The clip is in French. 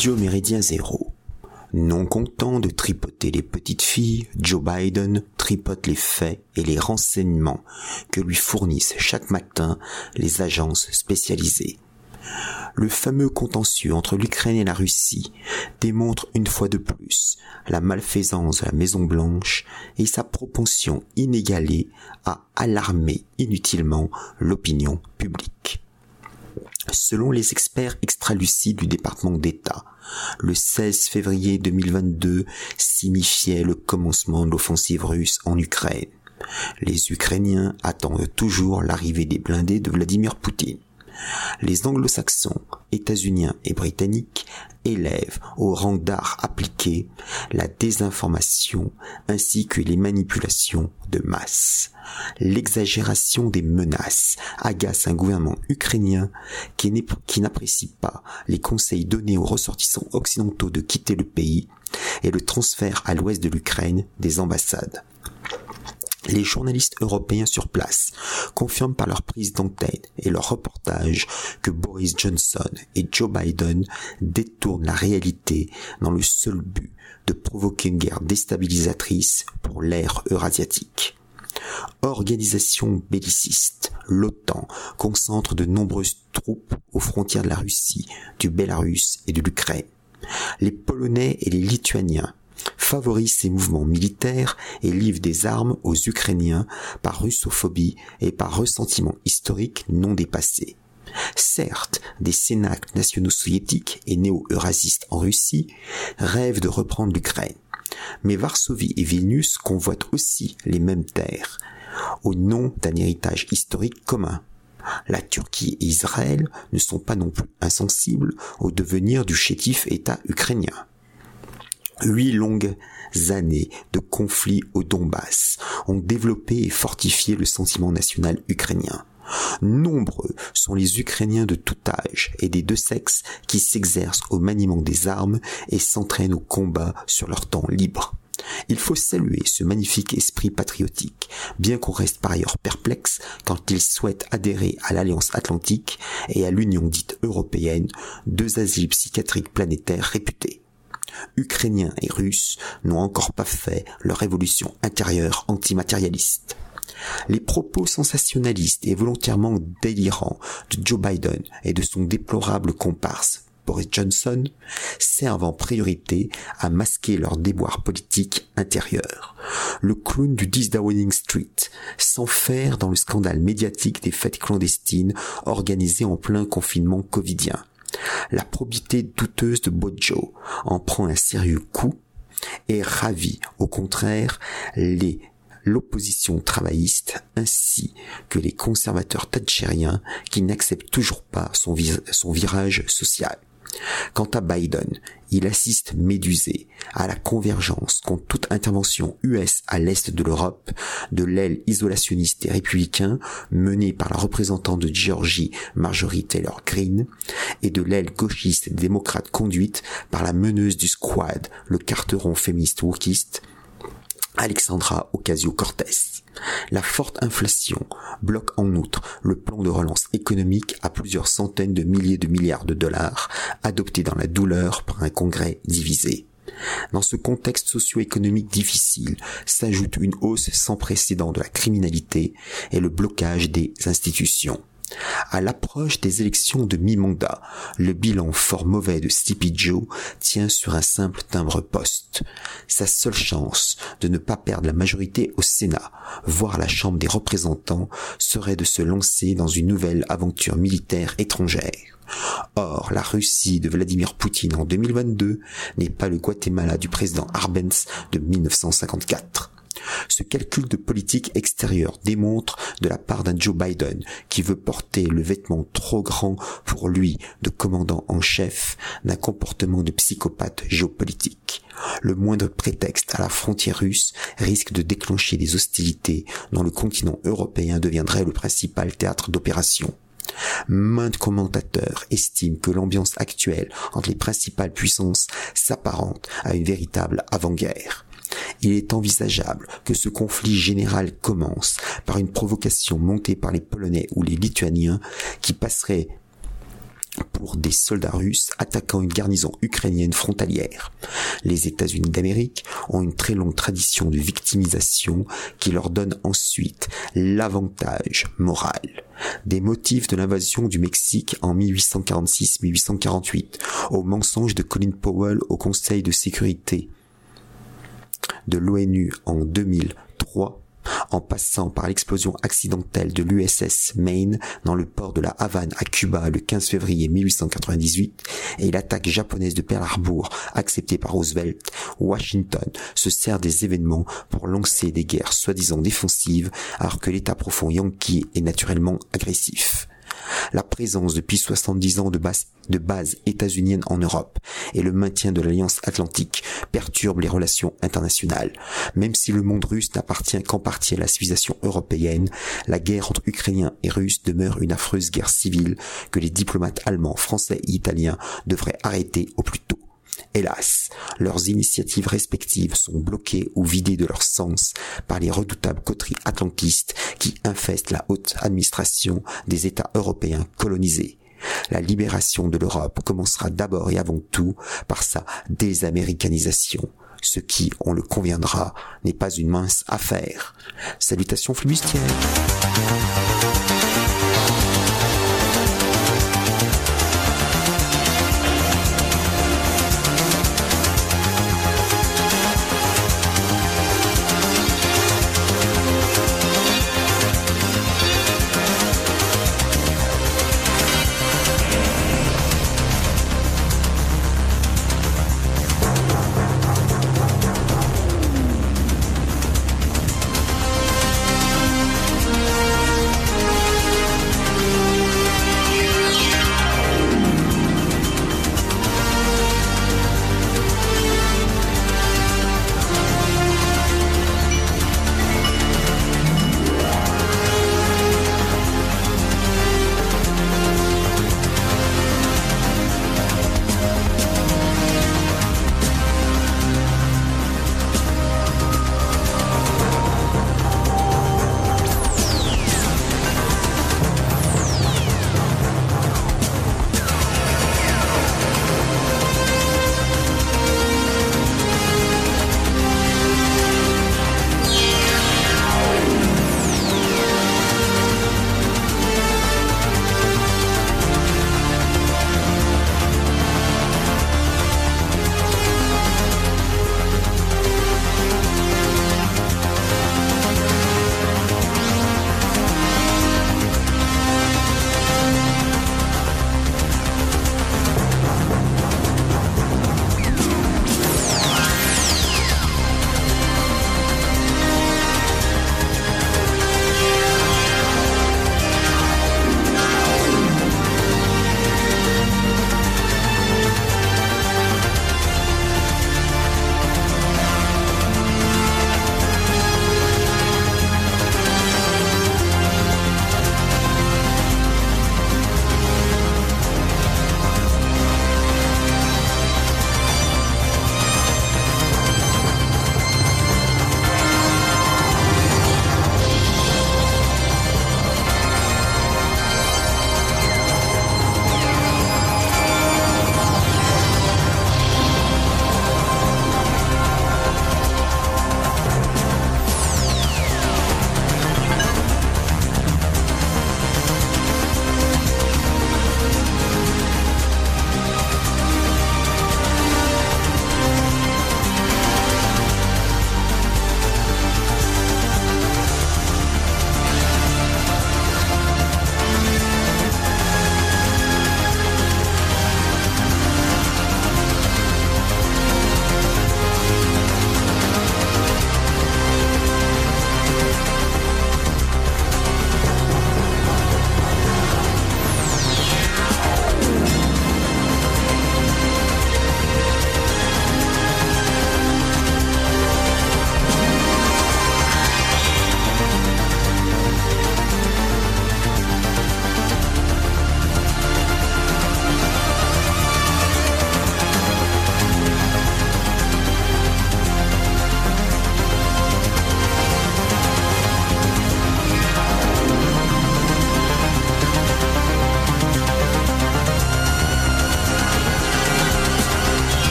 Radio Méridien Zéro. Non content de tripoter les petites filles, Joe Biden tripote les faits et les renseignements que lui fournissent chaque matin les agences spécialisées. Le fameux contentieux entre l'Ukraine et la Russie démontre une fois de plus la malfaisance de la Maison Blanche et sa propension inégalée à alarmer inutilement l'opinion publique. Selon les experts extralucides du département d'État, le 16 février 2022 signifiait le commencement de l'offensive russe en Ukraine. Les Ukrainiens attendent toujours l'arrivée des blindés de Vladimir Poutine les anglo-saxons, états-uniens et britanniques élèvent au rang d'art appliqué la désinformation ainsi que les manipulations de masse. L'exagération des menaces agace un gouvernement ukrainien qui n'apprécie pas les conseils donnés aux ressortissants occidentaux de quitter le pays et le transfert à l'ouest de l'Ukraine des ambassades. Les journalistes européens sur place confirment par leur prise d'antenne et leur reportage que Boris Johnson et Joe Biden détournent la réalité dans le seul but de provoquer une guerre déstabilisatrice pour l'ère eurasiatique. Organisation belliciste, l'OTAN concentre de nombreuses troupes aux frontières de la Russie, du Bélarus et de l'Ukraine. Les Polonais et les Lituaniens favorise ces mouvements militaires et livre des armes aux Ukrainiens par russophobie et par ressentiment historique non dépassé. Certes, des cénacles nationaux soviétiques et néo-eurasistes en Russie rêvent de reprendre l'Ukraine. Mais Varsovie et Vilnius convoitent aussi les mêmes terres, au nom d'un héritage historique commun. La Turquie et Israël ne sont pas non plus insensibles au devenir du chétif État ukrainien. Huit longues années de conflits au Donbass ont développé et fortifié le sentiment national ukrainien. Nombreux sont les Ukrainiens de tout âge et des deux sexes qui s'exercent au maniement des armes et s'entraînent au combat sur leur temps libre. Il faut saluer ce magnifique esprit patriotique, bien qu'on reste par ailleurs perplexe quand ils souhaitent adhérer à l'Alliance Atlantique et à l'Union dite européenne, deux asiles psychiatriques planétaires réputés. Ukrainiens et Russes n'ont encore pas fait leur révolution intérieure antimatérialiste. Les propos sensationnalistes et volontairement délirants de Joe Biden et de son déplorable comparse Boris Johnson servent en priorité à masquer leur déboire politique intérieur. Le clown du 10 Downing Street s'enferre dans le scandale médiatique des fêtes clandestines organisées en plein confinement covidien. La probité douteuse de Bojo en prend un sérieux coup et ravit au contraire les l'opposition travailliste ainsi que les conservateurs thatchériens qui n'acceptent toujours pas son virage social. Quant à Biden, il assiste médusé à la convergence contre toute intervention US à l'est de l'Europe de l'aile isolationniste des républicains menée par la représentante de Georgie Marjorie Taylor Greene et de l'aile gauchiste démocrate conduite par la meneuse du squad, le carteron féministe wokiste Alexandra Ocasio-Cortez. La forte inflation bloque en outre le plan de relance économique à plusieurs centaines de milliers de milliards de dollars adopté dans la douleur par un congrès divisé. Dans ce contexte socio-économique difficile s'ajoute une hausse sans précédent de la criminalité et le blocage des institutions. À l'approche des élections de mi-mandat, le bilan fort mauvais de Sleepy Joe tient sur un simple timbre-poste. Sa seule chance de ne pas perdre la majorité au Sénat, voire la Chambre des représentants, serait de se lancer dans une nouvelle aventure militaire étrangère. Or, la Russie de Vladimir Poutine en 2022 n'est pas le Guatemala du président Arbenz de 1954. Ce calcul de politique extérieure démontre de la part d'un Joe Biden qui veut porter le vêtement trop grand pour lui de commandant en chef d'un comportement de psychopathe géopolitique. Le moindre prétexte à la frontière russe risque de déclencher des hostilités dont le continent européen deviendrait le principal théâtre d'opération. Maintes commentateurs estiment que l'ambiance actuelle entre les principales puissances s'apparente à une véritable avant-guerre il est envisageable que ce conflit général commence par une provocation montée par les Polonais ou les Lituaniens qui passerait pour des soldats russes attaquant une garnison ukrainienne frontalière. Les États-Unis d'Amérique ont une très longue tradition de victimisation qui leur donne ensuite l'avantage moral. Des motifs de l'invasion du Mexique en 1846-1848 au mensonge de Colin Powell au Conseil de sécurité de l'ONU en 2003 en passant par l'explosion accidentelle de l'USS Maine dans le port de la Havane à Cuba le 15 février 1898 et l'attaque japonaise de Pearl Harbor acceptée par Roosevelt, Washington se sert des événements pour lancer des guerres soi-disant défensives alors que l'État profond yankee est naturellement agressif la présence depuis 70 ans de base, de base états-unienne en Europe et le maintien de l'Alliance Atlantique perturbent les relations internationales. Même si le monde russe n'appartient qu'en partie à la civilisation européenne, la guerre entre Ukrainiens et Russes demeure une affreuse guerre civile que les diplomates allemands, français et italiens devraient arrêter au plus tôt. Hélas, leurs initiatives respectives sont bloquées ou vidées de leur sens par les redoutables coteries atlantistes qui infestent la haute administration des États européens colonisés. La libération de l'Europe commencera d'abord et avant tout par sa désaméricanisation, ce qui, on le conviendra, n'est pas une mince affaire. Salutations flibustières